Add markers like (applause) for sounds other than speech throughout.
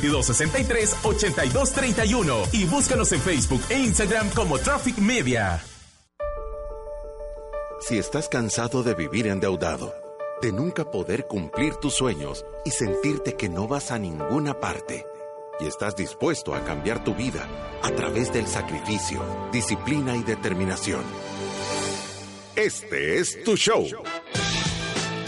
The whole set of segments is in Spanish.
2263-8231 y búscanos en Facebook e Instagram como Traffic Media. Si estás cansado de vivir endeudado, de nunca poder cumplir tus sueños y sentirte que no vas a ninguna parte, y estás dispuesto a cambiar tu vida a través del sacrificio, disciplina y determinación. Este es tu show.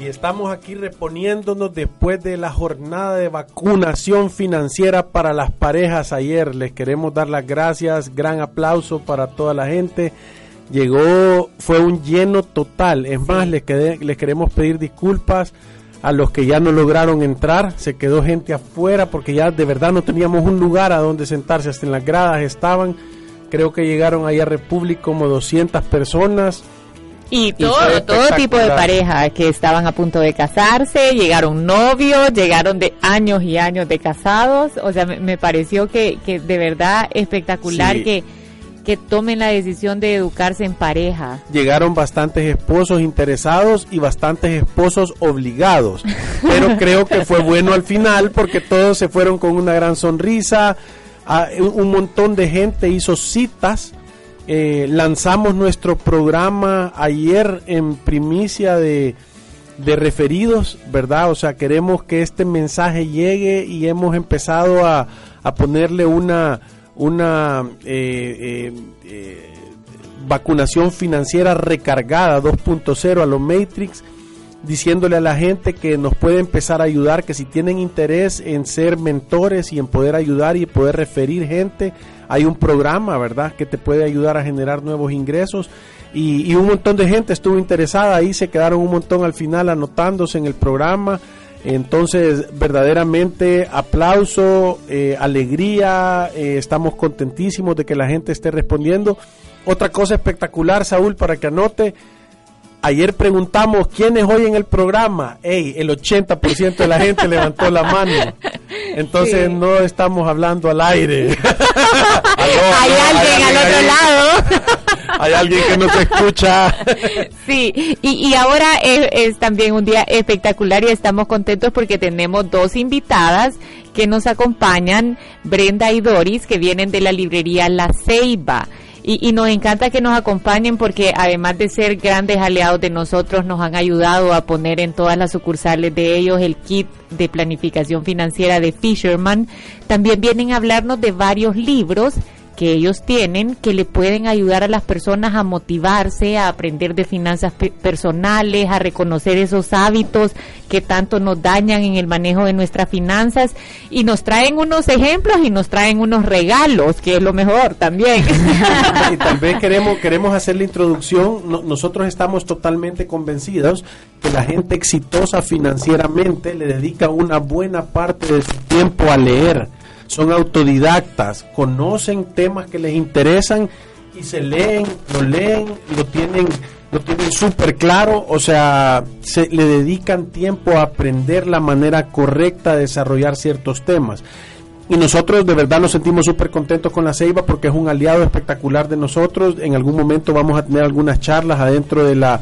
Y estamos aquí reponiéndonos después de la jornada de vacunación financiera para las parejas ayer. Les queremos dar las gracias, gran aplauso para toda la gente. Llegó, fue un lleno total. Es más, les, les queremos pedir disculpas a los que ya no lograron entrar. Se quedó gente afuera porque ya de verdad no teníamos un lugar a donde sentarse. Hasta en las gradas estaban. Creo que llegaron ahí a República como 200 personas y todo, todo tipo de parejas que estaban a punto de casarse, llegaron novios, llegaron de años y años de casados. O sea, me, pareció que, que, de verdad espectacular que, que tomen la decisión de educarse en pareja. Llegaron bastantes esposos interesados y bastantes esposos obligados. Pero (laughs) creo que fue bueno al final porque todos se fueron con una gran sonrisa. Ah, un montón de gente hizo citas eh, lanzamos nuestro programa ayer en primicia de, referidos, ¿verdad? O sea, queremos que este mensaje llegue y hemos empezado a, ponerle una, una eh, eh, vacunación financiera recargada 2.0 a los Matrix diciéndole a la gente que nos puede empezar a ayudar, que si tienen interés en ser mentores y en poder ayudar y poder referir gente, hay un programa, ¿verdad?, que te puede ayudar a generar nuevos ingresos. Y, un montón de gente estuvo interesada ahí, se quedaron un montón al final anotándose en el programa. Entonces, verdaderamente aplauso, eh, alegría, eh, estamos contentísimos de que la gente esté respondiendo. Otra cosa espectacular, Saúl, para que anote, Ayer preguntamos quiénes hoy en el programa. Ey, el 80% de la gente (laughs) levantó la mano. Entonces no estamos hablando al aire. (laughs) hay alguien al otro lado. (laughs) hay alguien que nos escucha. sí, y, ahora es, es también un día espectacular y estamos contentos porque tenemos dos invitadas que nos acompañan, Brenda y Doris, que vienen de la librería La Ceiba. Y, nos encanta que nos acompañen porque además de ser grandes aliados de nosotros, nos han ayudado a poner en todas las sucursales de ellos el kit de planificación financiera de Fisherman. También vienen a hablarnos de varios libros que ellos tienen que le pueden ayudar a las personas a motivarse, a aprender de finanzas personales, a reconocer esos hábitos que tanto nos dañan en el manejo de nuestras finanzas y nos traen unos ejemplos y nos traen unos regalos, que es lo mejor también. (laughs) (laughs) y también queremos queremos hacer la introducción, nosotros estamos totalmente convencidos que la gente exitosa financieramente le dedica una buena parte de su tiempo a leer son autodidactas, conocen temas que les interesan y se leen, lo leen, lo tienen lo tienen súper claro, o sea, se le dedican tiempo a aprender la manera correcta de desarrollar ciertos temas. Y nosotros de verdad nos sentimos súper contentos con la Ceiba porque es un aliado espectacular de nosotros. En algún momento vamos a tener algunas charlas adentro de la,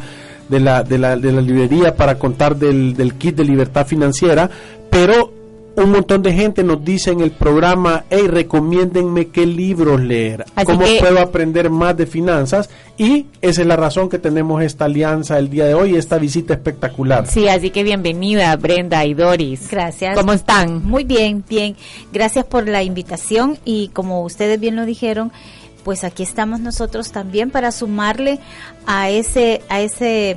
de la, de la, de la librería para contar del, del kit de libertad financiera, pero un montón de gente nos dice en el programa, hey, recomiéndenme qué libros leer, Así cómo que- puedo aprender más de finanzas y esa es la razón que tenemos esta alianza el día de hoy, esta visita espectacular. Sí, así que bienvenida Brenda y Doris. Gracias. ¿Cómo están? Muy bien, bien. Gracias por la invitación y como ustedes bien lo dijeron, pues aquí estamos nosotros también para sumarle a ese, a ese,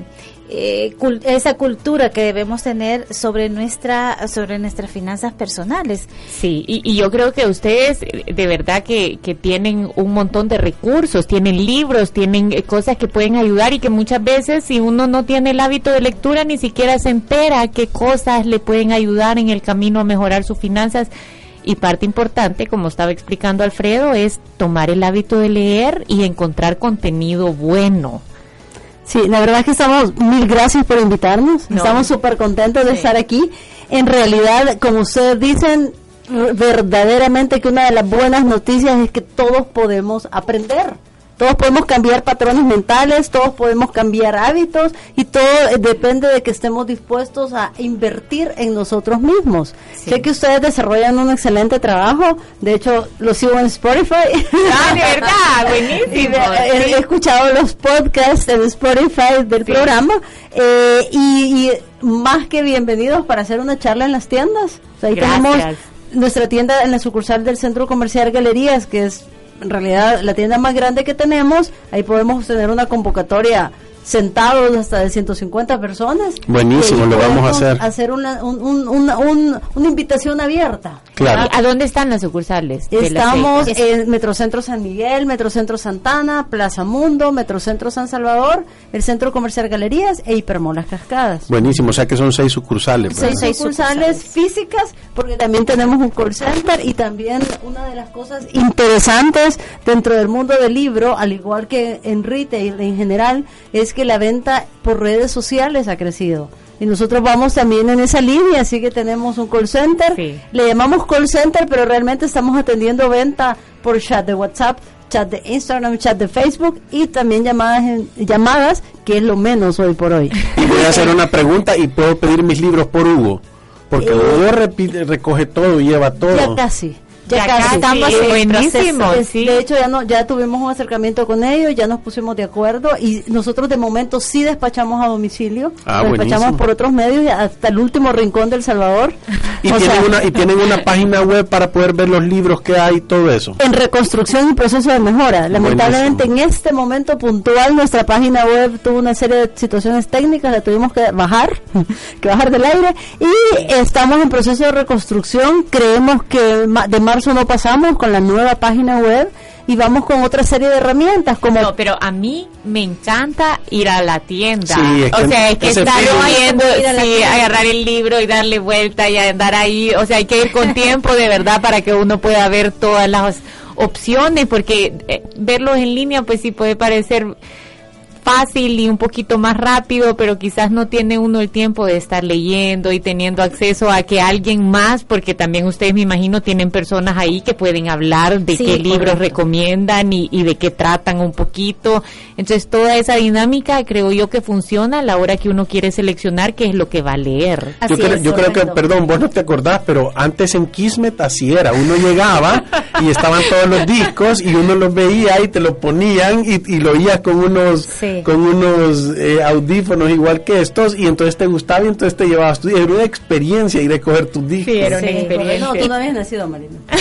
eh, esa cultura que debemos tener sobre nuestra, sobre nuestras finanzas personales. Sí, y, y yo creo que ustedes de verdad que, que tienen un montón de recursos, tienen libros, tienen eh, cosas que pueden ayudar y que muchas veces si uno no tiene el hábito de lectura ni siquiera se entera qué cosas le pueden ayudar en el camino a mejorar sus finanzas. Y parte importante, como estaba explicando Alfredo, es tomar el hábito de leer y encontrar contenido bueno. Sí, la verdad es que estamos, mil gracias por invitarnos, No. estamos súper contentos de Sí. estar aquí. En realidad, como ustedes dicen, verdaderamente que una de las buenas noticias es que todos podemos aprender. Todos podemos cambiar patrones mentales, todos podemos cambiar hábitos y todo depende de que estemos dispuestos a invertir en nosotros mismos. Sí. Sé que ustedes desarrollan un excelente trabajo, de hecho lo sigo en Spotify. Ah, de (laughs) verdad, buenísimo. de- he, escuchado los podcasts en Spotify del Sí. programa eh, y, y más que bienvenidos para hacer una charla en las tiendas. O sea, ahí Gracias. tenemos nuestra tienda en la sucursal del Centro Comercial Galerías, que es en realidad la tienda más grande que tenemos. Ahí podemos tener una convocatoria sentados hasta de 150 personas. Buenísimo, lo vamos a hacer. hacer una, un- un- una, un- una invitación abierta. Claro. ¿A dónde están las sucursales? la Estamos en Metrocentro San Miguel, Metrocentro Santana, Plaza Mundo, Metrocentro San Salvador, el Centro Comercial Galerías e Hipermolas Cascadas. Buenísimo, o sea que son seis sucursales. ¿verdad? Seis, Seis sucursales sucursales. físicas, porque también tenemos un call center y también una de las cosas interesantes dentro del mundo del libro, al igual que en retail en general, es que la venta por redes sociales ha crecido. Y nosotros vamos también en esa línea, así que tenemos un call center. Sí. Le llamamos call center, pero realmente estamos atendiendo venta por chat de WhatsApp, chat de Instagram, chat de Facebook y también llamadas, en- llamadas que es lo menos hoy por hoy. Y voy a hacer una pregunta y puedo pedir mis libros por Hugo. Porque Eh. Hugo repite- recoge todo y lleva todo. Ya casi. Ya Ya, casi estamos buenísimo, sí. De hecho, ya no, ya tuvimos un acercamiento con ellos, ya nos pusimos de acuerdo y nosotros de momento sí despachamos a domicilio, Ah, despachamos buenísimo. por otros medios hasta el último rincón del Salvador. (laughs) Y O tienen, sea, una, y tienen una (laughs) página web para poder ver los libros que hay y todo eso. en reconstrucción y proceso de mejora. Lamentablemente Buenísimo. en este momento puntual nuestra página web tuvo una serie de situaciones técnicas, la tuvimos que bajar, (laughs) que bajar del aire y estamos en proceso de reconstrucción. Creemos que de marzo no pasamos con la nueva página web y vamos con otra serie de herramientas como No, pero a mí me encanta ir a la tienda. Sí, es o que sea, es que estar viendo, sí, agarrar el libro y darle vuelta y andar ahí. O sea, hay que ir con (laughs) tiempo de verdad para que uno pueda ver todas las opciones, porque eh, verlos en línea, pues sí puede parecer fácil y un poquito más rápido, pero quizás no tiene uno el tiempo de estar leyendo y teniendo acceso a que alguien más, porque también ustedes me imagino tienen personas ahí que pueden hablar de Sí, qué libros recomiendan y, y de qué tratan un poquito. Entonces toda esa dinámica creo yo que funciona a la hora que uno quiere seleccionar qué es lo que va a leer. Así yo creo, es, yo creo que, perdón, vos no te acordás, pero antes en Kismet así era. Uno llegaba y estaban todos los discos y uno los veía y te lo ponían y, y lo oías con unos, Sí. Con unos eh, audífonos igual que estos y entonces te gustaba y entonces te llevabas tu Era una experiencia ir a coger tus discos. Sí, era una Sí, experiencia. No, tú no habías nacido, Marina. (laughs)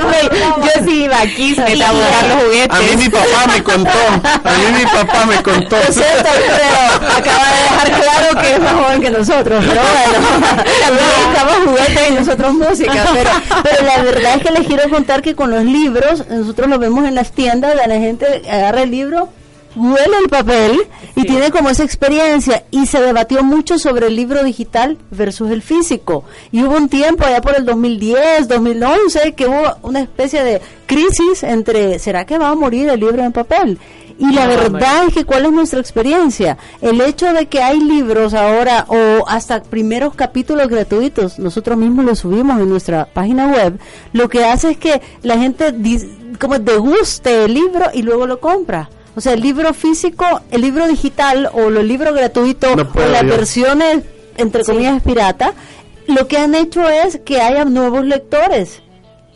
yo sí iba aquí a buscar los juguetes. A mí mi papá me contó, a mí mi papá me contó. Siento, Alfredo, acaba de dejar claro que es más joven que nosotros, pero bueno, (laughs) también buscamos juguetes y nosotros música, pero, pero la verdad es que les quiero contar que con los libros, nosotros los vemos en las tiendas, la gente agarra el libro, huele el papel y Sí. tiene como esa experiencia y se debatió mucho sobre el libro digital versus el físico y hubo un tiempo allá por el 2010, 2011 que hubo una especie de crisis entre ¿será que va a morir el libro en papel? Y la verdad es que cuál es nuestra experiencia. El hecho de que hay libros ahora o hasta primeros capítulos gratuitos, nosotros mismos los subimos en nuestra página web, lo que hace es que la gente como deguste el libro y luego lo compra. O sea, el libro físico, el libro digital o los libros gratuitos No o puedo las versiones entre comillas pirata lo que han hecho es que haya nuevos lectores.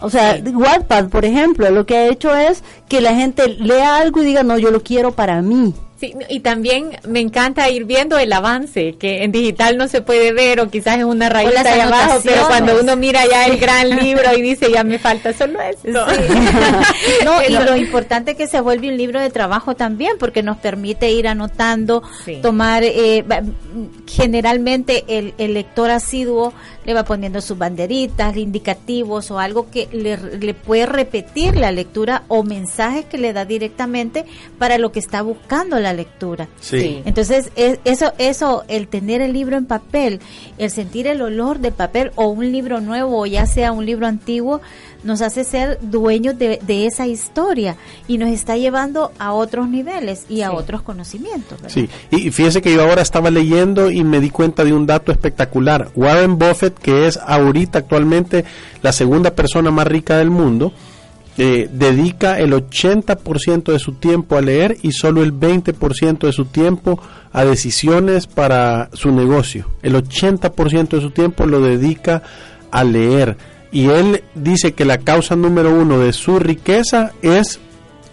O sea, Wattpad, por ejemplo, lo que ha hecho es que la gente lea algo y diga, no, yo lo quiero para mí. Sí, y también me encanta ir viendo el avance, que en digital no se puede ver o quizás es una rayita ahí abajo, pero cuando uno mira ya el gran libro y dice, ya me falta solo esto. (laughs) No, y lo importante es que se vuelve un libro de trabajo también, porque nos permite ir anotando, Sí. tomar, eh, generalmente el, el lector asiduo le va poniendo sus banderitas, indicativos o algo que le, le puede repetir la lectura o mensajes que le da directamente para lo que está buscando la lectura. Sí. Entonces, es- eso, eso, el tener el libro en papel, el sentir el olor del papel o un libro nuevo, o ya sea un libro antiguo, nos hace ser dueños de, de esa historia y nos está llevando a otros niveles y a Sí. otros conocimientos. ¿verdad? Sí, y y fíjese que yo ahora estaba leyendo y me di cuenta de un dato espectacular. Warren Buffett, que es ahorita actualmente la segunda persona más rica del mundo, eh, dedica el 80% de su tiempo a leer y solo el 20% de su tiempo a decisiones para su negocio. El 80% de su tiempo lo dedica a leer. Y él dice que la causa número uno de su riqueza es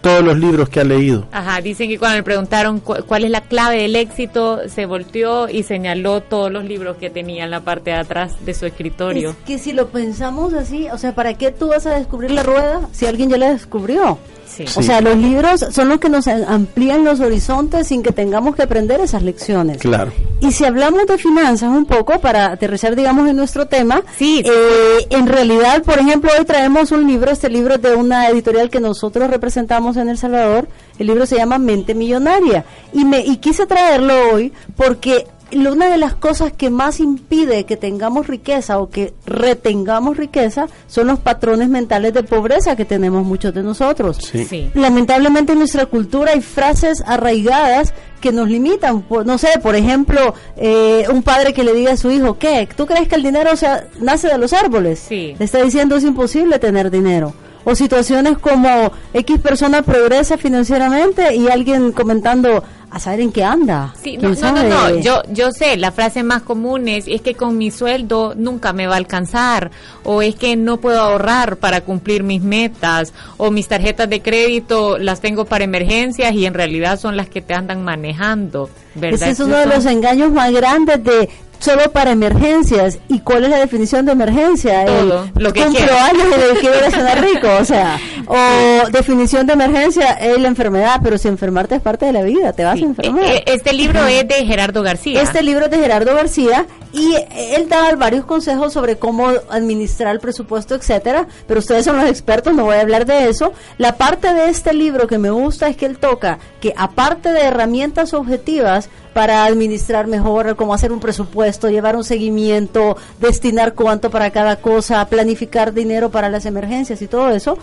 todos los libros que ha leído. Ajá, dicen que cuando le preguntaron cu- cuál es la clave del éxito, se volteó y señaló todos los libros que tenía en la parte de atrás de su escritorio. Es que si lo pensamos así, o sea, ¿para qué tú vas a descubrir la rueda si alguien ya la descubrió? Sí. O sea, los libros son los que nos amplían los horizontes sin que tengamos que aprender esas lecciones. Claro. Y si hablamos de finanzas un poco, para aterrizar, digamos, en nuestro tema, Sí. eh, en realidad, por ejemplo, hoy traemos un libro, este libro es de una editorial que nosotros representamos en El Salvador, el libro se llama Mente Millonaria, y, me, y quise traerlo hoy porque una de las cosas que más impide que tengamos riqueza o que retengamos riqueza son los patrones mentales de pobreza que tenemos muchos de nosotros. Sí. Sí. Lamentablemente en nuestra cultura hay frases arraigadas que nos limitan. Por- no sé, por ejemplo, eh, un padre que le diga a su hijo, ¿qué? ¿Tú crees que el dinero se nace de los árboles? Sí. Le está diciendo es imposible tener dinero. O situaciones como X persona progresa financieramente y alguien comentando, a saber en qué anda. Sí, no, ¿Quién no, no, yo, yo sé, la frase más común es, es que con mi sueldo nunca me va a alcanzar, o es que no puedo ahorrar para cumplir mis metas, o mis tarjetas de crédito las tengo para emergencias y en realidad son las que te andan manejando, ¿verdad? Ese es uno de los engaños más grandes de solo para emergencias. ¿Y cuál es la definición de emergencia? Todo, El lo que cumplo años y quiero cenar rico, o sea. (laughs) O definición de emergencia es la enfermedad, pero si enfermarte es parte de la vida, te vas a enfermar. eh, eh, Este libro es de Gerardo García. Este libro es de Gerardo García y él da varios consejos sobre cómo administrar el presupuesto, etcétera, pero ustedes son los expertos, no voy a hablar de eso. La parte de este libro que me gusta es que él toca que aparte de herramientas objetivas para administrar mejor, cómo hacer un presupuesto, llevar un seguimiento, destinar cuánto para cada cosa, planificar dinero para las emergencias y todo eso,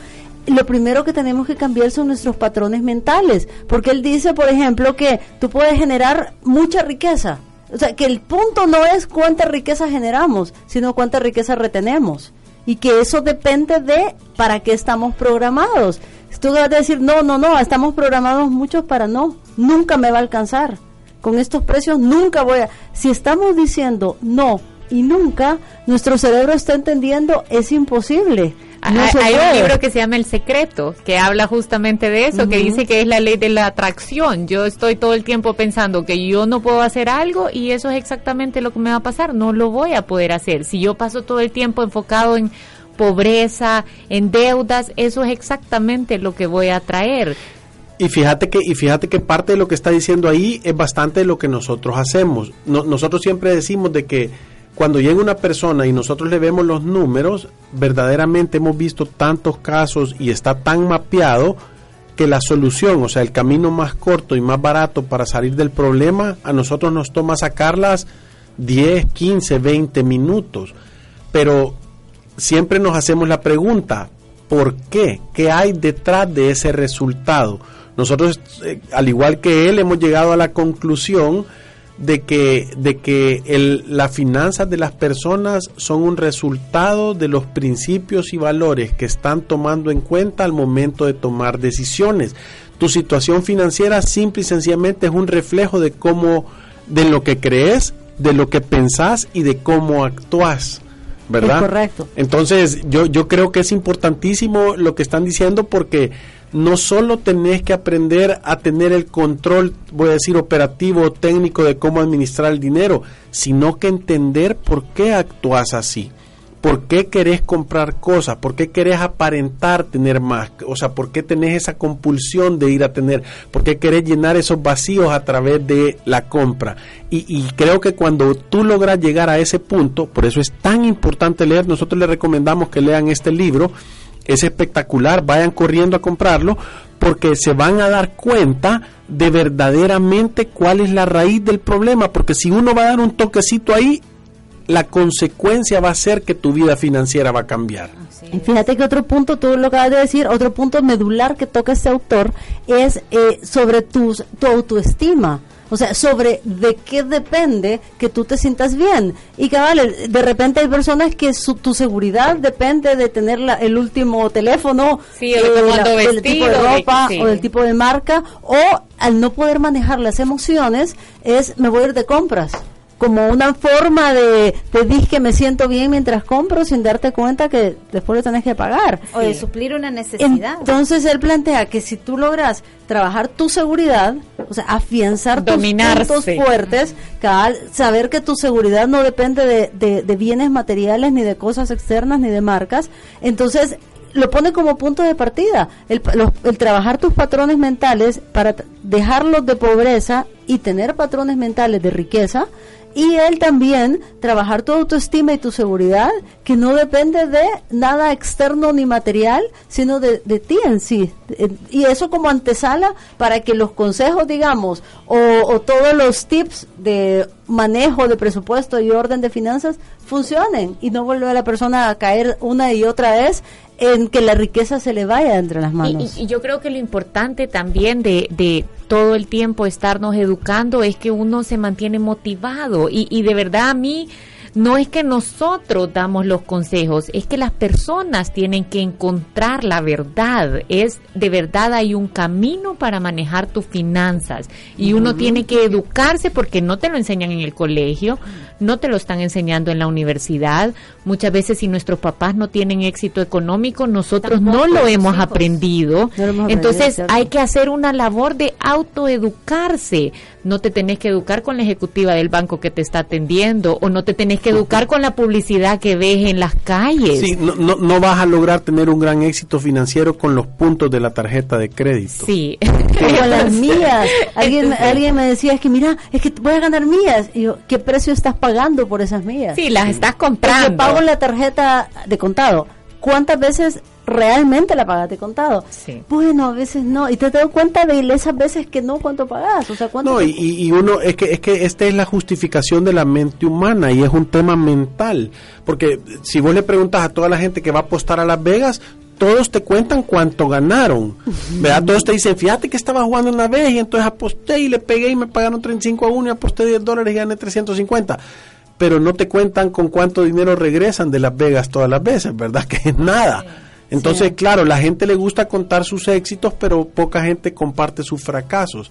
lo primero que tenemos que cambiar son nuestros patrones mentales, porque él dice, por ejemplo, que tú puedes generar mucha riqueza. O sea, que el punto no es cuánta riqueza generamos, sino cuánta riqueza retenemos. Y que eso depende de para qué estamos programados. Tú vas a decir, no, no, no, estamos programados muchos para no, nunca me va a alcanzar. Con estos precios nunca voy a... Si estamos diciendo no y nunca, nuestro cerebro está entendiendo, es imposible. No hay se hay un libro que se llama El Secreto, que habla justamente de eso, que dice que es la ley de la atracción. Yo estoy todo el tiempo pensando que yo no puedo hacer algo y eso es exactamente lo que me va a pasar. No lo voy a poder hacer. Si yo paso todo el tiempo enfocado en pobreza, en deudas, eso es exactamente lo que voy a traer. Y fíjate que y fíjate que parte de lo que está diciendo ahí es bastante de lo que nosotros hacemos. No- nosotros siempre decimos de que cuando llega una persona y nosotros le vemos los números, verdaderamente hemos visto tantos casos y está tan mapeado que la solución, o sea, el camino más corto y más barato para salir del problema, a nosotros nos toma sacarlas 10, 15, 20 minutos. Pero siempre nos hacemos la pregunta, ¿por qué? ¿Qué hay detrás de ese resultado? Nosotros, eh, al igual que él, hemos llegado a la conclusión de que, de que el, las finanzas de las personas son un resultado de los principios y valores que están tomando en cuenta al momento de tomar decisiones. Tu situación financiera simple y sencillamente es un reflejo de cómo, de lo que crees, de lo que pensás y de cómo actúas. ¿verdad? Es correcto. Entonces, yo, yo creo que es importantísimo lo que están diciendo porque no solo tenés que aprender a tener el control, voy a decir, operativo o técnico de cómo administrar el dinero, sino que entender por qué actúas así. ¿Por qué querés comprar cosas? ¿Por qué querés aparentar tener más? O sea, ¿por qué tenés esa compulsión de ir a tener? ¿Por qué querés llenar esos vacíos a través de la compra? Y, y creo que cuando tú logras llegar a ese punto, por eso es tan importante leer, nosotros les recomendamos que lean este libro, es espectacular, vayan corriendo a comprarlo, porque se van a dar cuenta de verdaderamente cuál es la raíz del problema, porque si uno va a dar un toquecito ahí, la consecuencia va a ser que tu vida financiera va a cambiar. Y fíjate que otro punto, tú lo acabas de decir, otro punto medular que toca este autor es eh, sobre tus, tu autoestima. O sea, sobre de qué depende que tú te sientas bien. Y cabal, de repente hay personas que su, tu seguridad depende de tener la, el último teléfono, Sí, cómo ando del tipo de ropa sí. o del tipo de marca, o al no poder manejar las emociones es me voy a ir de compras. Como una forma de, te dije que me siento bien mientras compro sin darte cuenta que después lo tenés que pagar. O de suplir una necesidad. Entonces él plantea que si tú logras trabajar tu seguridad, o sea, afianzar Dominarse. tus puntos fuertes, cabal, saber que tu seguridad no depende de, de- de bienes materiales, ni de cosas externas, ni de marcas, entonces lo pone como punto de partida, el, pa- los- el trabajar tus patrones mentales para dejarlos de pobreza y tener patrones mentales de riqueza, y él también trabajar tu autoestima y tu seguridad, que no depende de nada externo ni material, sino de, de ti en sí. Y eso como antesala para que los consejos, digamos, o, o todos los tips de manejo de presupuesto y orden de finanzas funcionen y no vuelve a la persona a caer una y otra vez en que la riqueza se le vaya entre las Y, manos. y- y yo creo que lo importante también de, de todo el tiempo estarnos educando es que uno se mantiene motivado y, y de verdad a mí no es que nosotros damos los consejos, es que las personas tienen que encontrar la verdad. Es de verdad hay un camino para manejar tus finanzas y uno tiene que educarse porque no te lo enseñan en el colegio, no te lo están enseñando en la universidad. Muchas veces si nuestros papás no tienen éxito económico, nosotros no lo hemos hijos. aprendido. No lo hemos aprendido, Entonces hay que hacer una labor de autoeducarse. No te tenés que educar con la ejecutiva del banco que te está atendiendo o no te tenés que educar con la publicidad que ves en las calles. Sí, no, no, no vas a lograr tener un gran éxito financiero con los puntos de la tarjeta de crédito. Sí. (laughs) Como las (laughs) millas. Alguien, alguien me decía, es que mira, es que voy a ganar millas. Y yo, ¿qué precio estás pagando por esas millas? Sí, las estás Porque comprando. pago la tarjeta de contado. ¿Cuántas veces realmente la pagas de contado? Sí. Bueno, a veces no. Y te das cuenta de esas veces que no, cuánto pagas. O sea, cuánto No, te- y, y- y uno, es que, es que esta es la justificación de la mente humana y es un tema mental. Porque si vos le preguntas a toda la gente que va a apostar a Las Vegas, todos te cuentan cuánto ganaron. ¿Verdad? Todos te dicen, fíjate que estaba jugando una vez y entonces aposté y le pegué y me pagaron 35 a 1 y aposté 10 dólares y gané 350. Pero no te cuentan con cuánto dinero regresan de Las Vegas todas las veces, ¿verdad? (laughs) Que es nada. Entonces, claro, la gente le gusta contar sus éxitos, pero poca gente comparte sus fracasos.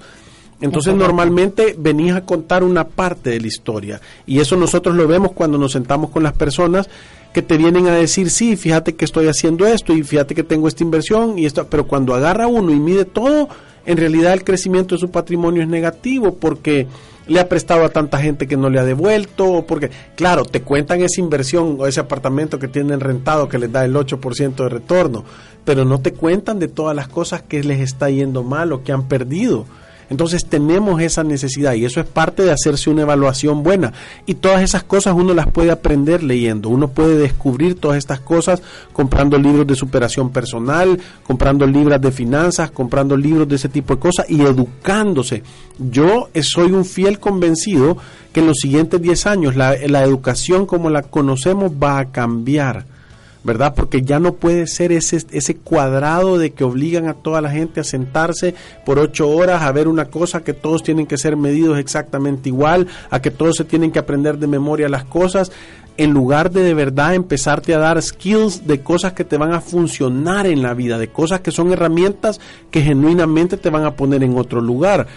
Entonces normalmente venís a contar una parte de la historia y eso nosotros lo vemos cuando nos sentamos con las personas que te vienen a decir, sí, fíjate que estoy haciendo esto y fíjate que tengo esta inversión y esto, pero cuando agarra uno y mide todo, en realidad el crecimiento de su patrimonio es negativo porque le ha prestado a tanta gente que no le ha devuelto, porque, claro, te cuentan esa inversión o ese apartamento que tienen rentado que les da el 8% de retorno, pero no te cuentan de todas las cosas que les está yendo mal o que han perdido. Entonces tenemos esa necesidad y eso es parte de hacerse una evaluación buena. Y todas esas cosas uno las puede aprender leyendo. Uno puede descubrir todas estas cosas comprando libros de superación personal, comprando libros de finanzas, comprando libros de ese tipo de cosas y educándose. Yo soy un fiel convencido que en los siguientes 10 años la, la educación como la conocemos va a cambiar. ¿Verdad? Porque ya no puede ser ese, ese cuadrado de que obligan a toda la gente a sentarse por ocho horas a ver una cosa que todos tienen que ser medidos exactamente igual, a que todos se tienen que aprender de memoria las cosas, en lugar de de verdad empezarte a dar skills de cosas que te van a funcionar en la vida, de cosas que son herramientas que genuinamente te van a poner en otro lugar.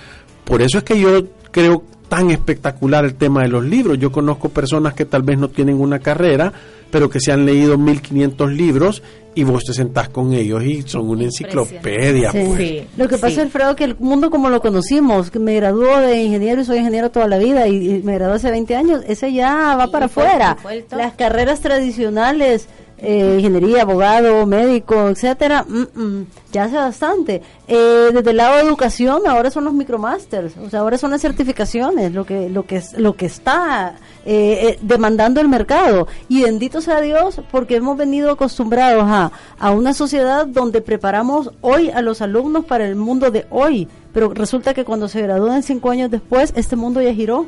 Por eso es que yo creo tan espectacular el tema de los libros. Yo conozco personas que tal vez no tienen una carrera, pero que se han leído 1500 libros y vos te sentás con ellos y son una enciclopedia. Sí. pues. Sí, Lo que pasa, sí. Alfredo, que el mundo como lo conocimos, que me graduó de ingeniero y soy ingeniero toda la vida y, y me gradué hace 20 años, ese ya va Y para fue- afuera. Las carreras tradicionales, eh, ingeniería, abogado, médico, etcétera, mm, mm, ya hace bastante. Eh, desde el lado de educación, ahora son los micromasters, o sea, ahora son las certificaciones, lo que lo que lo que está eh, eh, demandando el mercado. Y bendito sea Dios, porque hemos venido acostumbrados a, a una sociedad donde preparamos hoy a los alumnos para el mundo de hoy, pero resulta que cuando se gradúan cinco años después, este mundo ya giró.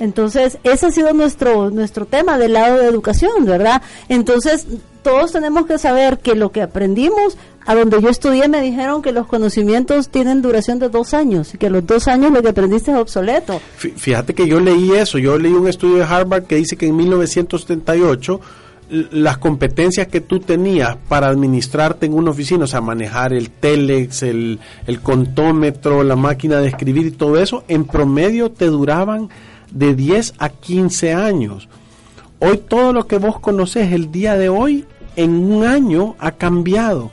Entonces, ese ha sido nuestro nuestro tema del lado de educación, ¿verdad? Entonces, todos tenemos que saber que lo que aprendimos, a donde yo estudié me dijeron que los conocimientos tienen duración de dos años y que los dos años lo que aprendiste es obsoleto. Fí- Fíjate que yo leí eso, yo leí un estudio de Harvard que dice que en 1978 l- las competencias que tú tenías para administrarte en una oficina, o sea, manejar el telex, el, el contómetro, la máquina de escribir y todo eso, en promedio te duraban de 10 a 15 años. Hoy todo lo que vos conocés el día de hoy, en un año ha cambiado.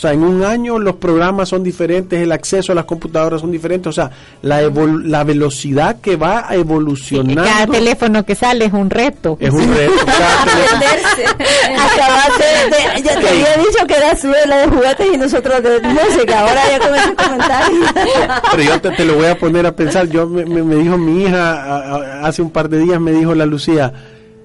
O sea, en un año los programas son diferentes, el acceso a las computadoras son diferentes, o sea, la, evol- la velocidad que va evolucionando Cada teléfono que sale es un reto. es un reto. (laughs) Acabaste de, ya te había dicho que era su la de juguetes y nosotros de música, ahora ya con ese comentario. Pero yo te, te lo voy a poner a pensar. Yo me, me- me dijo mi hija a- a- hace un par de días, me dijo la Lucía,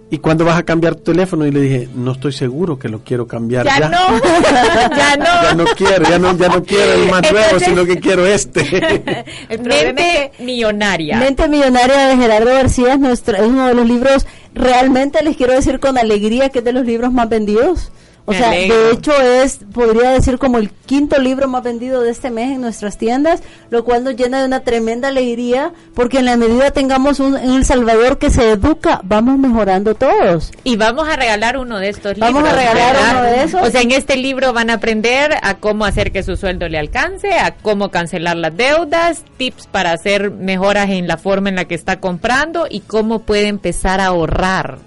¿y cuándo vas a cambiar tu teléfono? Y le dije, no estoy seguro que lo quiero cambiar. Ya, no, (laughs) ya no. Ya no quiero, ya no, ya no quiero el más nuevo, Entonces- sino que quiero este. (laughs) El problema es Mente millonaria. Mente Millonaria de Gerardo García es, nuestro, es uno de los libros, realmente les quiero decir con alegría que es de los libros más vendidos. O Me sea, alegro. de hecho es, podría decir, como el quinto libro más vendido de este mes en nuestras tiendas, lo cual nos llena de una tremenda alegría, porque en la medida tengamos un, en El Salvador que se educa, vamos mejorando todos. Y vamos a regalar uno de estos Vamos libros. a regalar ¿verdad? uno de esos. O sea, en este libro van a aprender a cómo hacer que su sueldo le alcance, a cómo cancelar las deudas, tips para hacer mejoras en la forma en la que está comprando y cómo puede empezar a ahorrar.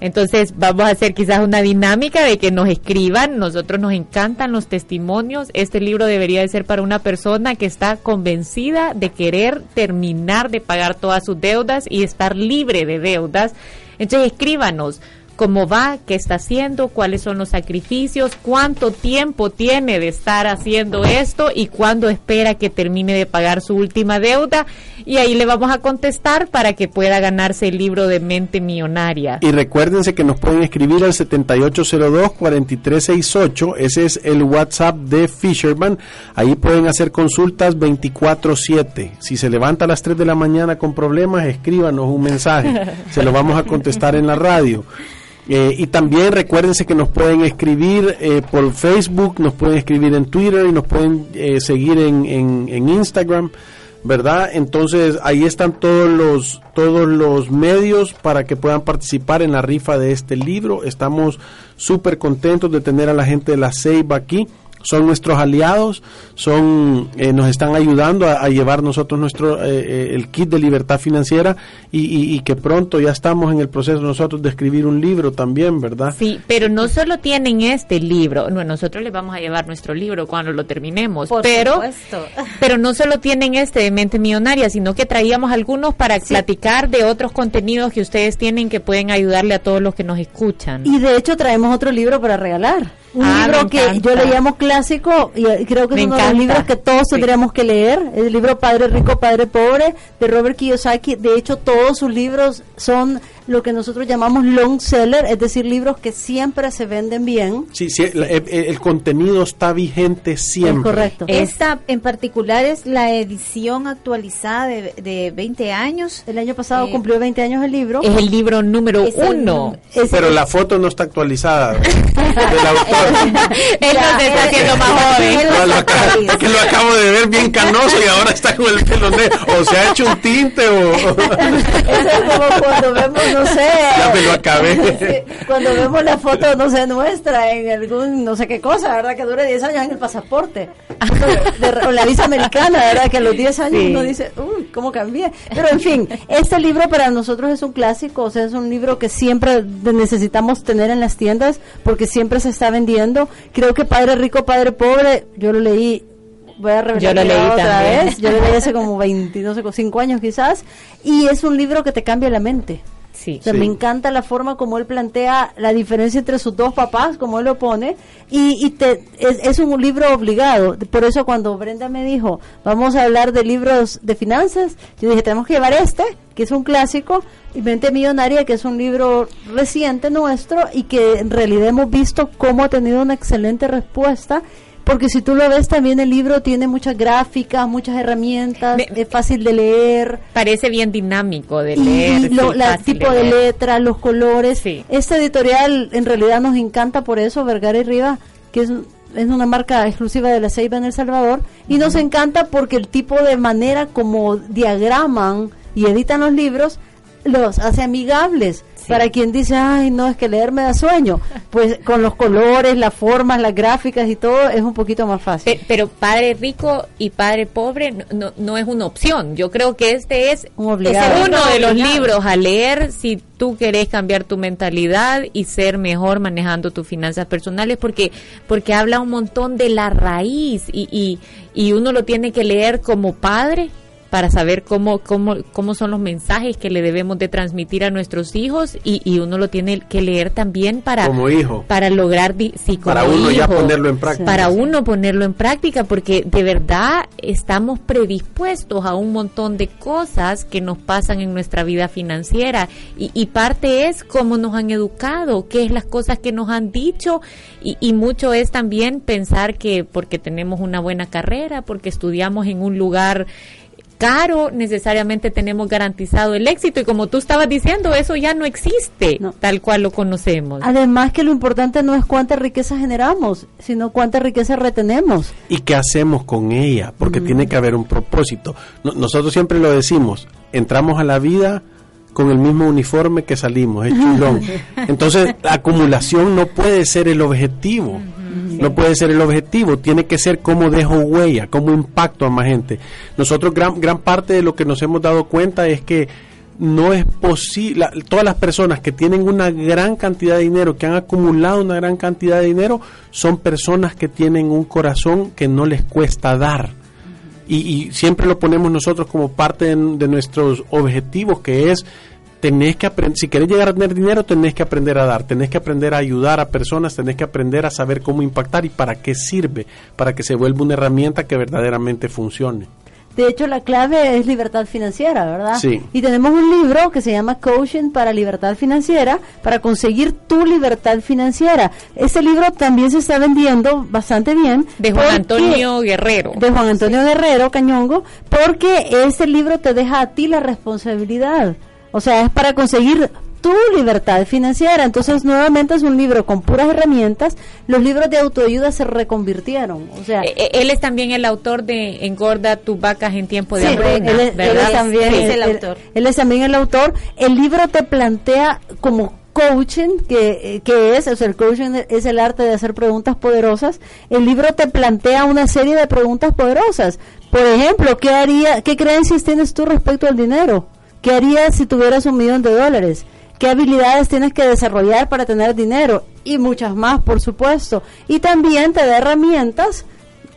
Entonces vamos a hacer quizás una dinámica de que nos escriban, nosotros nos encantan los testimonios, este libro debería de ser para una persona que está convencida de querer terminar de pagar todas sus deudas y estar libre de deudas. Entonces escríbanos cómo va, qué está haciendo, cuáles son los sacrificios, cuánto tiempo tiene de estar haciendo esto y cuándo espera que termine de pagar su última deuda y ahí le vamos a contestar para que pueda ganarse el libro de mente millonaria. Y recuérdense que nos pueden escribir al 7802-4368. Ese es el WhatsApp de Fisherman. Ahí pueden hacer consultas 24-7. Si se levanta a las 3 de la mañana con problemas, escríbanos un mensaje. Se lo vamos a contestar en la radio. Eh, y también recuérdense que nos pueden escribir eh, por Facebook, nos pueden escribir en Twitter y nos pueden eh, seguir en, en, Instagram. ¿verdad? Entonces ahí están todos los todos los medios para que puedan participar en la rifa de este libro. Estamos súper contentos de tener a la gente de la Ceiba aquí. Son nuestros aliados, son eh, nos están ayudando a, a llevar nosotros nuestro eh, eh, el kit de libertad financiera y, y- y que pronto ya estamos en el proceso nosotros de escribir un libro también, ¿verdad? Sí, pero no solo tienen este libro, no, nosotros les vamos a llevar nuestro libro cuando lo terminemos, Por pero supuesto. (laughs) pero no solo tienen este de mente millonaria, sino que traíamos algunos para platicar de otros contenidos que ustedes tienen que pueden ayudarle a todos los que nos escuchan. Y de hecho traemos otro libro para regalar. Un Ah, libro que encanta. yo le llamo clásico y eh, creo que Me es uno de los libros que todos Sí. tendríamos que leer. El libro Padre Rico, Padre Pobre de Robert Kiyosaki. De hecho, todos sus libros son lo que nosotros llamamos long seller, es decir, libros que siempre se venden bien. Sí, sí, la- eh, eh, el contenido está vigente siempre. Es correcto. Esta en particular es la edición actualizada de, de 20 años. El año pasado Eh, cumplió 20 años el libro. es el libro número Es el uno. Es- Pero la foto no está actualizada del (laughs) autor. Él nos está haciendo más joven. No, lo acabo- es que lo acabo de ver bien canoso y ahora está con el pelo negro. O se ha hecho un tinte o... (laughs) Eso es como cuando vemos, no sé. (laughs) Ya me lo acabé. (laughs) Cuando vemos la foto, no sé, nuestra en algún, no sé qué cosa, ¿verdad? Que dure 10 años en el pasaporte. De- o la visa americana, ¿verdad? Que a los 10 años Sí. uno dice, uy, cómo cambié. Pero en fin, este libro para nosotros es un clásico, o sea, es un libro que siempre necesitamos tener en las tiendas porque siempre se está vendiendo. Creo que Padre Rico, Padre Pobre, yo lo leí voy a revelar yo lo leí otra también. vez. Yo lo leí hace como 20, no sé, 5 años quizás. Y es un libro que te cambia la mente. Sí. O sea, Sí. me encanta la forma como él plantea la diferencia entre sus dos papás, como él lo pone, y, y te, es, es un libro obligado. Por eso cuando Brenda me dijo, vamos a hablar de libros de finanzas, yo dije, tenemos que llevar este, que es un clásico, y Mente Millonaria, que es un libro reciente nuestro, y que en realidad hemos visto cómo ha tenido una excelente respuesta. Porque si tú lo ves también el libro tiene muchas gráficas, muchas herramientas, Me- es fácil de leer Parece bien dinámico de y leer. lo, sí, la fácil tipo de leer. letra, los colores. Sí. Este editorial en realidad nos encanta por eso, Vergara y Riva, que es, es una marca exclusiva de la Ceiba en El Salvador, y nos encanta porque el tipo de manera como diagraman y editan los libros los hace amigables. Sí. Para quien dice, ay, no, es que leer me da sueño, (laughs) pues con los colores, las formas, las gráficas y todo es un poquito más fácil. Pe- Pero padre rico y padre pobre no, no, no es una opción. Yo creo que este es, Un obligado. es uno de los libros a leer si tú querés cambiar tu mentalidad y ser mejor manejando tus finanzas personales porque porque habla un montón de la raíz y, y, y uno lo tiene que leer como padre para saber cómo, cómo, cómo son los mensajes que le debemos de transmitir a nuestros hijos y, y uno lo tiene que leer también para, Como hijo. para lograr sí, Para uno ya ponerlo en práctica. para uno ponerlo en práctica, porque de verdad estamos predispuestos a un montón de cosas que nos pasan en nuestra vida financiera y, y parte es cómo nos han educado, qué es las cosas que nos han dicho y, y mucho es también pensar que porque tenemos una buena carrera, porque estudiamos en un lugar caro, necesariamente tenemos garantizado el éxito y como tú estabas diciendo, eso ya no existe No. tal cual lo conocemos. Además que lo importante no es cuánta riqueza generamos, sino cuánta riqueza retenemos. y qué hacemos con ella, porque tiene que haber un propósito. No- nosotros siempre lo decimos, entramos a la vida con el mismo uniforme que salimos, es chulón. (laughs) Entonces, la acumulación no puede ser el objetivo. No puede ser el objetivo, tiene que ser cómo dejo huella, cómo impacto a más gente. Nosotros gran, gran parte de lo que nos hemos dado cuenta es que no es posible, todas las personas que tienen una gran cantidad de dinero, que han acumulado una gran cantidad de dinero, son personas que tienen un corazón que no les cuesta dar. Y, y siempre lo ponemos nosotros como parte de, de nuestros objetivos, que es, tenés que aprender, si querés llegar a tener dinero, tenés que aprender a dar, tenés que aprender a ayudar a personas, tenés que aprender a saber cómo impactar y para qué sirve, para que se vuelva una herramienta que verdaderamente funcione. De hecho, la clave es libertad financiera, ¿verdad? Sí. Y tenemos un libro que se llama Coaching para Libertad Financiera, para conseguir tu libertad financiera. Este libro también se está vendiendo bastante bien. de Juan porque- Antonio Guerrero. de Juan Antonio Guerrero Cañongo, porque este libro te deja a ti la responsabilidad. O sea, es para conseguir tu libertad financiera. Entonces, nuevamente es un libro con puras herramientas. Los libros de autoayuda se reconvirtieron. O sea, Eh, eh, Él es también el autor de Engorda tus vacas en tiempo de Sí, él, es- él ¿verdad? es también Sí, es el autor. Él es también el autor. El libro te plantea como coaching, que, eh, que es, o sea, el coaching es el arte de hacer preguntas poderosas. El libro te plantea una serie de preguntas poderosas. Por ejemplo, ¿qué haría, qué creencias tienes tú respecto al dinero? ¿Qué harías si tuvieras un millón de dólares? ¿Qué habilidades tienes que desarrollar para tener dinero? Y muchas más, por supuesto. Y también te da herramientas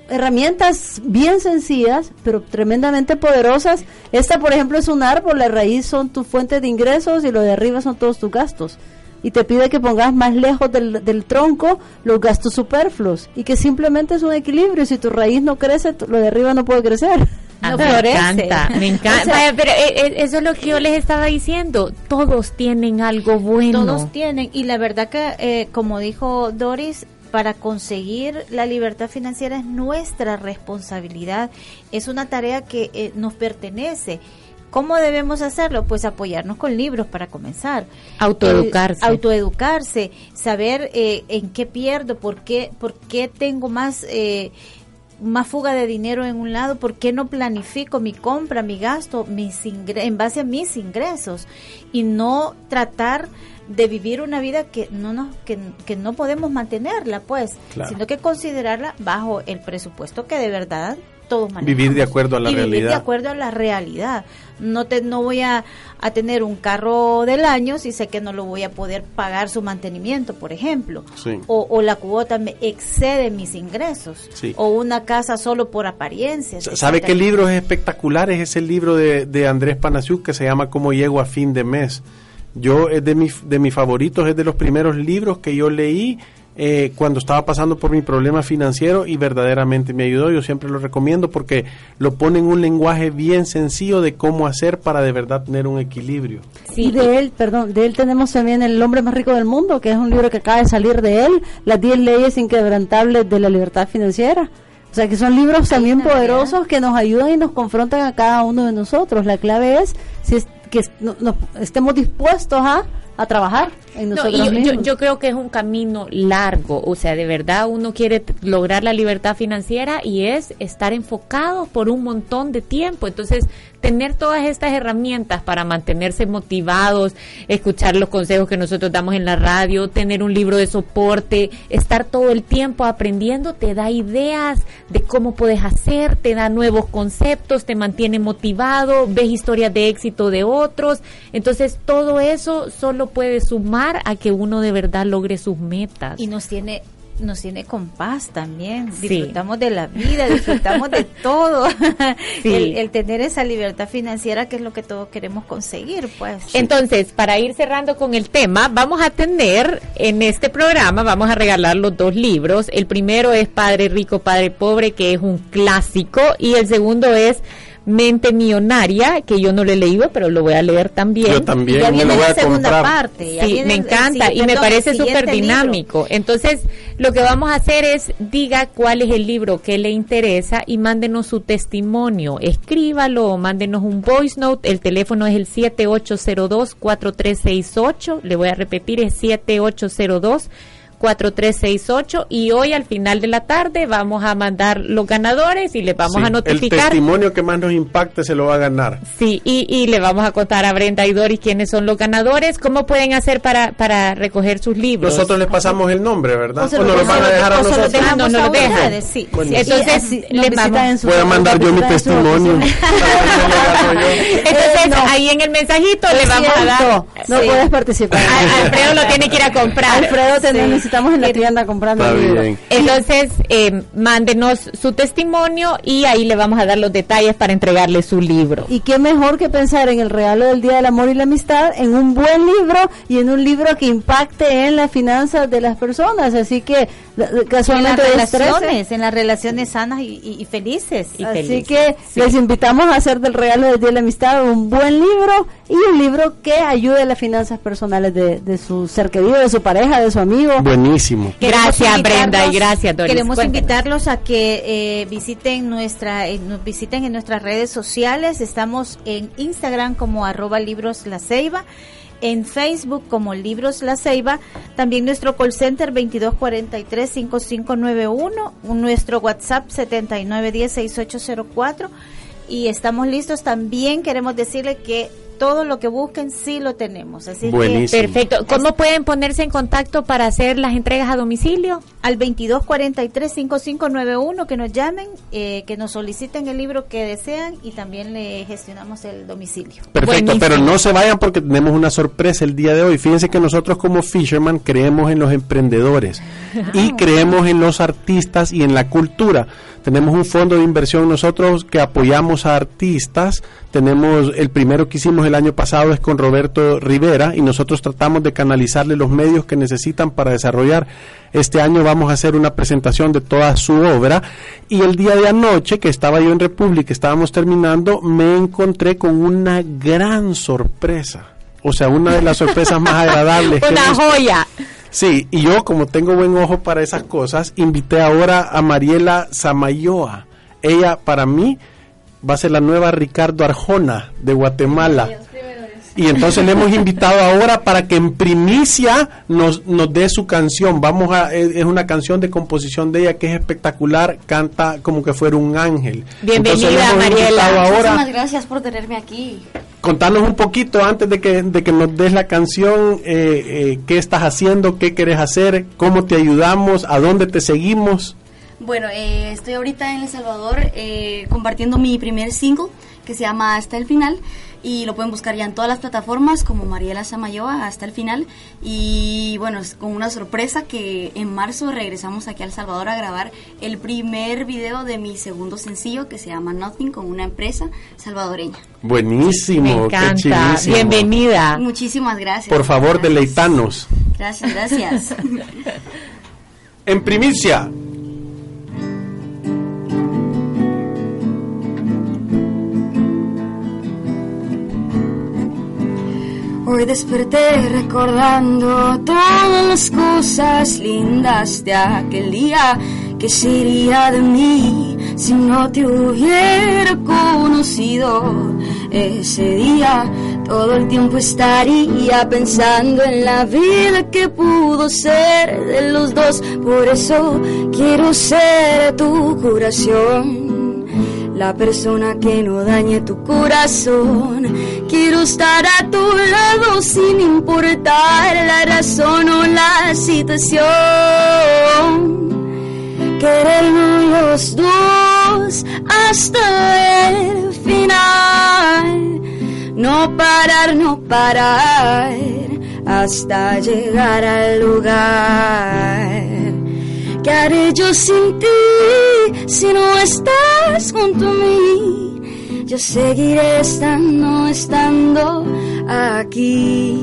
herramientas bien sencillas, pero tremendamente poderosas. Esta, por ejemplo, es un árbol, la raíz son tu fuente de ingresos y lo de arriba son todos tus gastos. Y te pide que pongas más lejos del, del tronco los gastos superfluos y que simplemente es un equilibrio. Si tu raíz no crece, lo de arriba no puede crecer. (laughs) Ah, No me encanta, me encanta. O sea, Vaya, pero eh, eh, eso es lo que yo les estaba diciendo. Todos tienen algo bueno. Todos tienen, y la verdad que, eh, como dijo Doris, para conseguir la libertad financiera es nuestra responsabilidad, es una tarea que eh, nos pertenece. ¿Cómo debemos hacerlo? Pues apoyarnos con libros para comenzar. Autoeducarse. El- autoeducarse, saber eh, en qué pierdo, por qué, por qué tengo más... Eh, más fuga de dinero en un lado, ¿por qué no planifico mi compra, mi gasto, mis ingre- en base a mis ingresos y no tratar de vivir una vida que no nos que, que no podemos mantenerla, pues, Claro. sino que considerarla bajo el presupuesto que de verdad todos manejamos. Vivir de acuerdo a la y Vivir de realidad. acuerdo a la realidad. No te no voy a, a tener un carro del año si sé que no lo voy a poder pagar su mantenimiento, por ejemplo. Sí. O, o la cuota me excede mis ingresos. Sí. O una casa solo por apariencias. Sa- ¿Sabe qué libro es espectacular? Es ese libro de, de Andrés Panasiuk que se llama Cómo llego a fin de mes. Yo es de mis de mis favoritos, es de los primeros libros que yo leí eh, cuando estaba pasando por mi problema financiero y verdaderamente me ayudó. Yo siempre lo recomiendo porque lo pone en un lenguaje bien sencillo de cómo hacer para de verdad tener un equilibrio. y de él, perdón, de él tenemos también El hombre más rico del mundo, que es un libro que acaba de salir de él, Las 10 leyes inquebrantables de la libertad financiera. O sea, que son libros también poderosos que nos ayudan y nos confrontan a cada uno de nosotros. La clave es si es, que es- no- no- estemos dispuestos a, a trabajar en No, nosotros y yo, yo, mismos. yo creo que es un camino largo, o sea, de verdad uno quiere lograr la libertad financiera y es estar enfocado por un montón de tiempo. Entonces, tener todas estas herramientas para mantenerse motivados, escuchar los consejos que nosotros damos en la radio, tener un libro de soporte, estar todo el tiempo aprendiendo, te da ideas de cómo puedes hacer, te da nuevos conceptos, te mantiene motivado, ves historias de éxito de otros. Entonces, todo eso solo puede sumar a que uno de verdad logre sus metas. Y nos tiene nos tiene con paz también. Sí. Disfrutamos de la vida, disfrutamos de (laughs) todo. Sí. El, el tener esa libertad financiera que es lo que todos queremos conseguir, pues. Entonces, para ir cerrando con el tema, vamos a tener en este programa, vamos a regalar los dos libros. El primero es Padre Rico, Padre Pobre, que es un clásico, y el segundo es Mente Millonaria, que yo no lo he leído, pero lo voy a leer también. Yo también ya me viene lo voy la a segunda comprar. parte. ya Sí, viene me el- el encanta y me parece súper libro. dinámico. Entonces, lo que vamos a hacer es diga cuál es el libro que le interesa y mándenos su testimonio. Escríbalo mándenos un voice note. El teléfono es el 7802-4368. Le voy a repetir, es 7802. 4368 y hoy al final de la tarde vamos a mandar los ganadores y les vamos Sí, a El notificar testimonio que más nos impacte se lo va a ganar. Sí, y, y le vamos a contar a Brenda y Doris quiénes son los ganadores, cómo pueden hacer para, para recoger sus libros. Nosotros les pasamos el nombre, ¿verdad? O O lo nos lo van a dejar a nosotros. dejamos No, no lo dejan. sí. Bueno. sí. Entonces, así nos le visitan vamos- Voy a mandar yo mi testimonio. (laughs) Entonces, Eh, no. ahí en el mensajito le vamos a dar. No Sí. puedes participar. Alfredo lo tiene que ir a comprar. Alfredo, te Sí. necesitamos en la tienda comprando Está el libro. bien. Entonces, eh, mándenos su testimonio y ahí le vamos a dar los detalles para entregarle su libro. Y qué mejor que pensar en el regalo del Día del Amor y la Amistad, en un buen libro y en un libro que impacte en las finanzas de las personas. Así que la- en las casualmente es 13. relaciones, en las relaciones sanas y, y- y felices. Y Así felices, que sí. les invitamos a hacer del regalo del Día de la Amistad un buen libro y un libro que ayude a las finanzas personales de, de su ser querido, de su pareja, de su amigo. Buenísimo. Gracias, Brenda, y gracias, Doris. Queremos invitarlos a que eh, visiten nuestra, eh, nos visiten en nuestras redes sociales. Estamos en Instagram como arroba libros la ceiba, en Facebook como libros la ceiba, también nuestro call center 2243-5591, nuestro WhatsApp 7910-6804 y estamos listos. También queremos decirle que todo lo que busquen sí lo tenemos. Así que Buenísimo. Perfecto. ¿Cómo pueden ponerse en contacto para hacer las entregas a domicilio? al 2243-5591 que nos llamen, eh, que nos soliciten el libro que desean y también le gestionamos el domicilio. Perfecto, Buenísimo. pero no se vayan porque tenemos una sorpresa el día de hoy. Fíjense que nosotros como Fisherman creemos en los emprendedores (laughs) y creemos en los artistas y en la cultura. Tenemos un fondo de inversión nosotros que apoyamos a artistas. Tenemos el primero que hicimos el año pasado es con Roberto Rivera y nosotros tratamos de canalizarle los medios que necesitan para desarrollar. Este año vamos a hacer una presentación de toda su obra y el día de anoche que estaba yo en República, estábamos terminando, me encontré con una gran sorpresa. O sea, una de las sorpresas más (laughs) agradables. que Una visto. joya. Sí, y yo como tengo buen ojo para esas cosas, invité ahora a Mariela Samayoa. Ella para mí va a ser la nueva Ricardo Arjona de Guatemala. Y entonces le hemos invitado ahora para que en primicia nos, nos dé su canción. Vamos a, es, una canción de composición de ella que es espectacular, canta como que fuera un ángel. Bienvenida, Entonces Mariela. ahora Muchísimas gracias por tenerme aquí. contanos un poquito antes de que, de que nos des la canción, eh, eh, qué estás haciendo, qué quieres hacer, cómo te ayudamos, a dónde te seguimos. Bueno, eh, estoy ahorita en El Salvador eh, compartiendo mi primer single que se llama Hasta el Final y lo pueden buscar ya en todas las plataformas como Mariela Samayoa hasta el final y bueno, es con una sorpresa que en marzo regresamos aquí a El Salvador a grabar el primer video de mi segundo sencillo que se llama Nothing con una empresa salvadoreña. Buenísimo, Me qué. Bienvenida. Muchísimas gracias. Por favor, Gracias. deleitanos. Gracias, gracias. En primicia, Hoy desperté recordando todas las cosas lindas de aquel día. ¿Qué sería de mí si no te hubiera conocido ese día? Todo el tiempo estaría pensando en la vida que pudo ser de los dos. Por eso quiero ser tu curación la persona que no dañe tu corazón. Quiero estar a tu lado sin importar la razón o la situación. Querernos los dos hasta el final. No parar, no parar hasta llegar al lugar. ¿Qué haré yo sin ti si no estás junto a mí? Yo seguiré estando, estando aquí.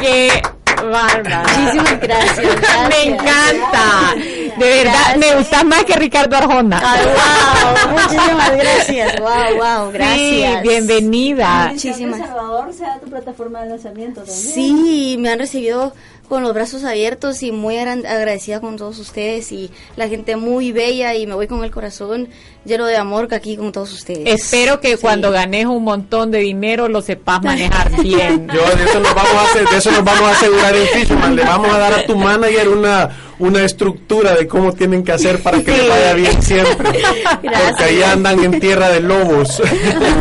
Qué bárbara. Muchísimas gracias. (laughs) Me gracias. encanta. De verdad, me gusta más que Ricardo Arjona. Ay, wow, muchísimas gracias. Wow, wow, gracias. Sí, bienvenida. Muchísimas. El Salvador sea tu plataforma de lanzamiento también. Sí, me han recibido con los brazos abiertos y muy agra- agradecida con todos ustedes y la gente muy bella y me voy con el corazón lleno de amor que aquí con todos ustedes. Espero que cuando ganes un montón de dinero lo sepas manejar (laughs) bien. (laughs) yo de eso nos vamos a hacer, de eso nos vamos a asegurar en Fisherman. Le vamos a dar a tu manager una una estructura de cómo tienen que hacer para que le vaya bien siempre. (laughs) Porque ahí andan en tierra de lobos.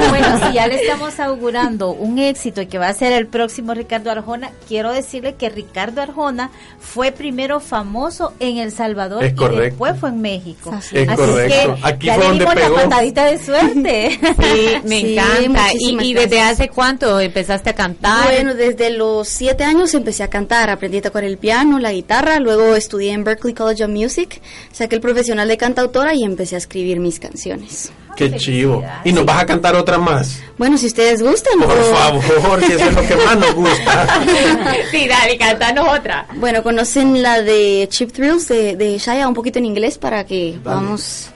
Bueno, si ya le estamos augurando un éxito y que va a ser el próximo Ricardo Arjona, quiero decirle que Ricardo Arjona fue primero famoso en El Salvador Es y correcto. después fue en México. Es correcto. que Aquí ya fue le donde dimos pegó. la patadita de suerte. (laughs) Sí, me Sí, encanta. ¿Y, y desde hace cuánto empezaste a cantar? Bueno, desde los siete años empecé a cantar, aprendí a tocar el piano, la guitarra, luego estudié en Berklee College of Music, saqué el profesional de cantautora y empecé a escribir mis canciones. Qué chivo. Y nos vas a cantar otra más. Bueno, si ustedes gustan. Por o- favor, si eso es lo que más nos gusta. (laughs) sí, dale, cantanos otra. Bueno, conocen la de Chip Thrills de, de Shaya, un poquito en inglés para que vamos.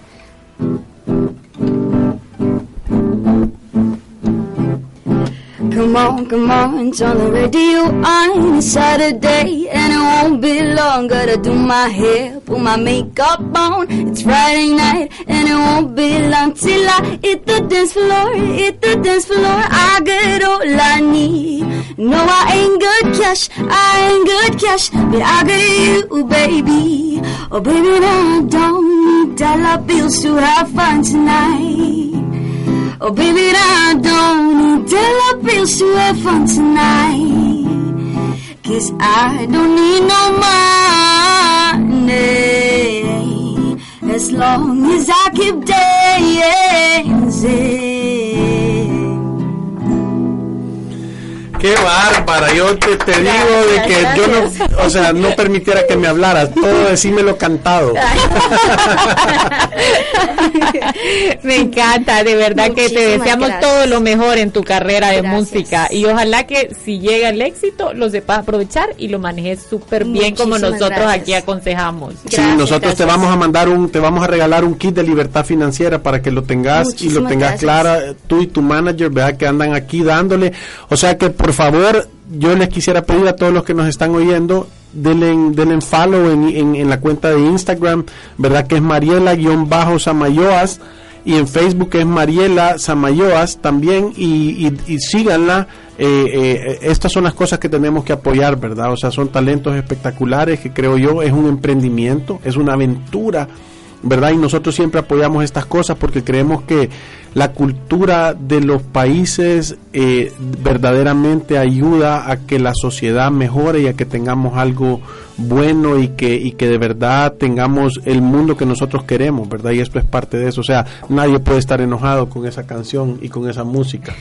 Come on, come on, turn the radio on. It's Saturday and it won't be long. Gotta do my hair, put my makeup on. It's Friday night and it won't be long till I hit the dance floor, hit the dance floor. I get all I need. No, I ain't good cash, I ain't good cash, but I got you, baby. Oh, baby, I don't need dollar bills to have fun tonight. Oh, baby, I don't need dollar bills to have fun tonight. Cause I don't need no money. As long as I keep dancing. Qué bárbara, yo te, te digo de que yo no, o sea, no permitiera que me hablaras, todo decímelo cantado. (laughs) Me encanta, de verdad que te deseamos gracias. todo lo mejor en tu carrera de Gracias. música y ojalá que si llega el éxito lo sepas aprovechar y lo manejes súper bien como nosotros gracias. aquí aconsejamos. Sí, Gracias, nosotros te vamos a mandar un, te vamos a regalar un kit de libertad financiera para que lo tengas y lo tengas gracias. clara tú y tu manager, ¿verdad? Que andan aquí dándole. O sea que por favor, yo les quisiera pedir a todos los que nos están oyendo, denle, denle follow en, en, en la cuenta de Instagram, ¿verdad? Que es Mariela-Samayoas y en Facebook es Mariela Samayoas también y, y, y síganla. Eh, eh, estas son las cosas que tenemos que apoyar, ¿verdad? O sea, son talentos espectaculares que creo yo es un emprendimiento, es una aventura ¿verdad? Y nosotros siempre apoyamos estas cosas porque creemos que la cultura de los países eh, verdaderamente ayuda a que la sociedad mejore y a que tengamos algo bueno y que, y que de verdad tengamos el mundo que nosotros queremos, ¿verdad? Y esto es parte de eso. O sea, nadie puede estar enojado con esa canción y con esa música.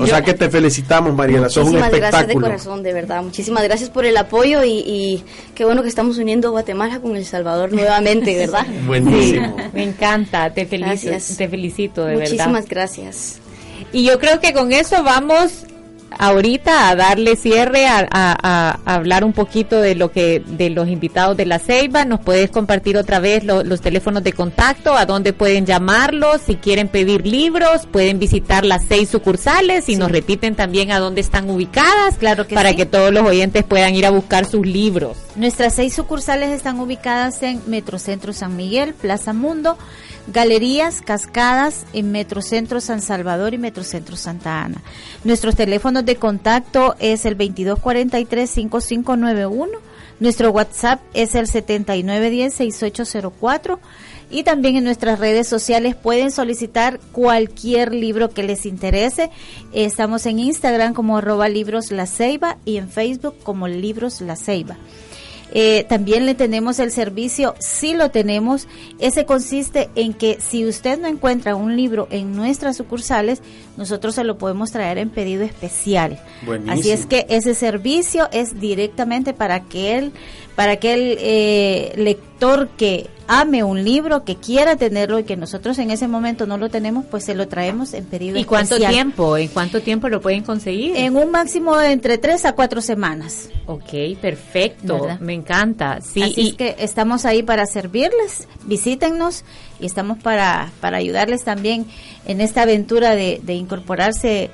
o sea que te felicitamos, Mariela. Sos un espectáculo. gracias de corazón, de verdad. Muchísimas gracias por el apoyo y, y qué bueno que estamos uniendo Guatemala con El Salvador nuevamente, ¿verdad? (laughs) Buenísimo. me encanta. Te felicito, te felicito de verdad. Muchísimas gracias. Y yo creo que con eso vamos ahorita a darle cierre a, hablar un poquito de lo que de los invitados de la Ceiba. Nos puedes compartir otra vez los teléfonos de contacto, a dónde pueden llamarlos, si quieren pedir libros, pueden visitar las seis sucursales y nos repiten también a dónde están ubicadas, claro que para que todos los oyentes puedan ir a buscar sus libros. Nuestras seis sucursales están ubicadas en Metrocentro San Miguel, Plaza Mundo, Galerías Cascadas en Metrocentro San Salvador y Metrocentro Santa Ana. Nuestros teléfonos de contacto es el 2243-5591. Nuestro WhatsApp es el 7910-6804. Y también en nuestras redes sociales pueden solicitar cualquier libro que les interese. Estamos en Instagram como arroba libros la ceiba y en Facebook como libros la ceiba. Eh, también le tenemos el servicio, si lo tenemos, ese consiste en que si usted no encuentra un libro en nuestras sucursales, nosotros se lo podemos traer en pedido especial. Así es que ese servicio es directamente para aquel, para aquel eh, lector que ame un libro, que quiera tenerlo y que nosotros en ese momento no lo tenemos, pues se lo traemos en pedido ¿Y cuánto tiempo? ¿En cuánto tiempo lo pueden conseguir? En un máximo de entre tres a cuatro semanas. Ok, perfecto. Me encanta. Sí, Así es que estamos ahí para servirles. Visítennos y estamos para, para ayudarles también en esta aventura de, de incorporarse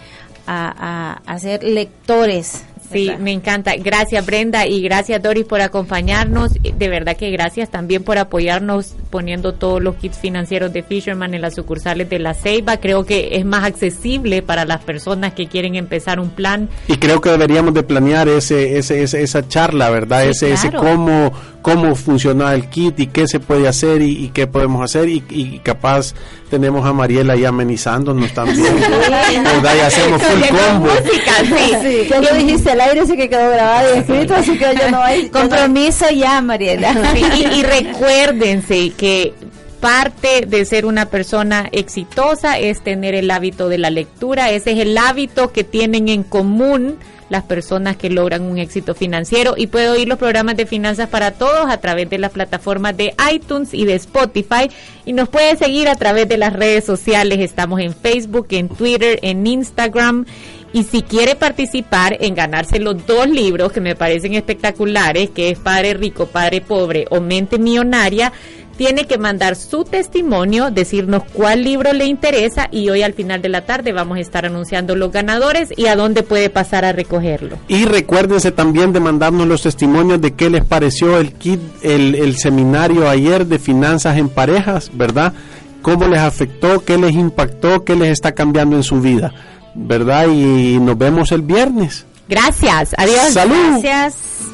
a, a, a ser lectores Sí, me encanta. Gracias Brenda y gracias Doris por acompañarnos. De verdad que gracias también por apoyarnos poniendo todos los kits financieros de Fisherman en las sucursales de la Ceiba. Creo que es más accesible para las personas que quieren empezar un plan. Y creo que deberíamos de planear ese, ese, esa charla, ¿verdad? ese, ese cómo cómo funciona el kit y qué se puede hacer y, qué podemos hacer. Y, capaz tenemos a Mariela ahí amenizándonos también. ¿verdad? (laughs) y hacemos full combo. sí, sí. lo dijiste al aire sí que quedó grabado y escrito así que yo no hay compromiso ya Mariela. (laughs) Y, y recuérdense que parte de ser una persona exitosa es tener el hábito de la lectura. Ese es el hábito que tienen en común las personas que logran un éxito financiero y puede oír los programas de finanzas para todos a través de las plataformas de iTunes y de Spotify y nos puede seguir a través de las redes sociales. Estamos en Facebook, en Twitter, en Instagram. Y si quiere participar en ganarse los dos libros que me parecen espectaculares, que es Padre Rico, Padre Pobre o Mente Millonaria, tiene que mandar su testimonio, decirnos cuál libro le interesa y hoy al final de la tarde vamos a estar anunciando los ganadores y a dónde puede pasar a recogerlo. Y recuérdense también de mandarnos los testimonios de qué les pareció el kit, el, el seminario ayer de finanzas en parejas, ¿verdad? ¿Cómo les afectó? ¿Qué les impactó? ¿Qué les está cambiando en su vida? ¿Verdad? Y nos vemos el viernes. Gracias. Adiós. Salud. Gracias.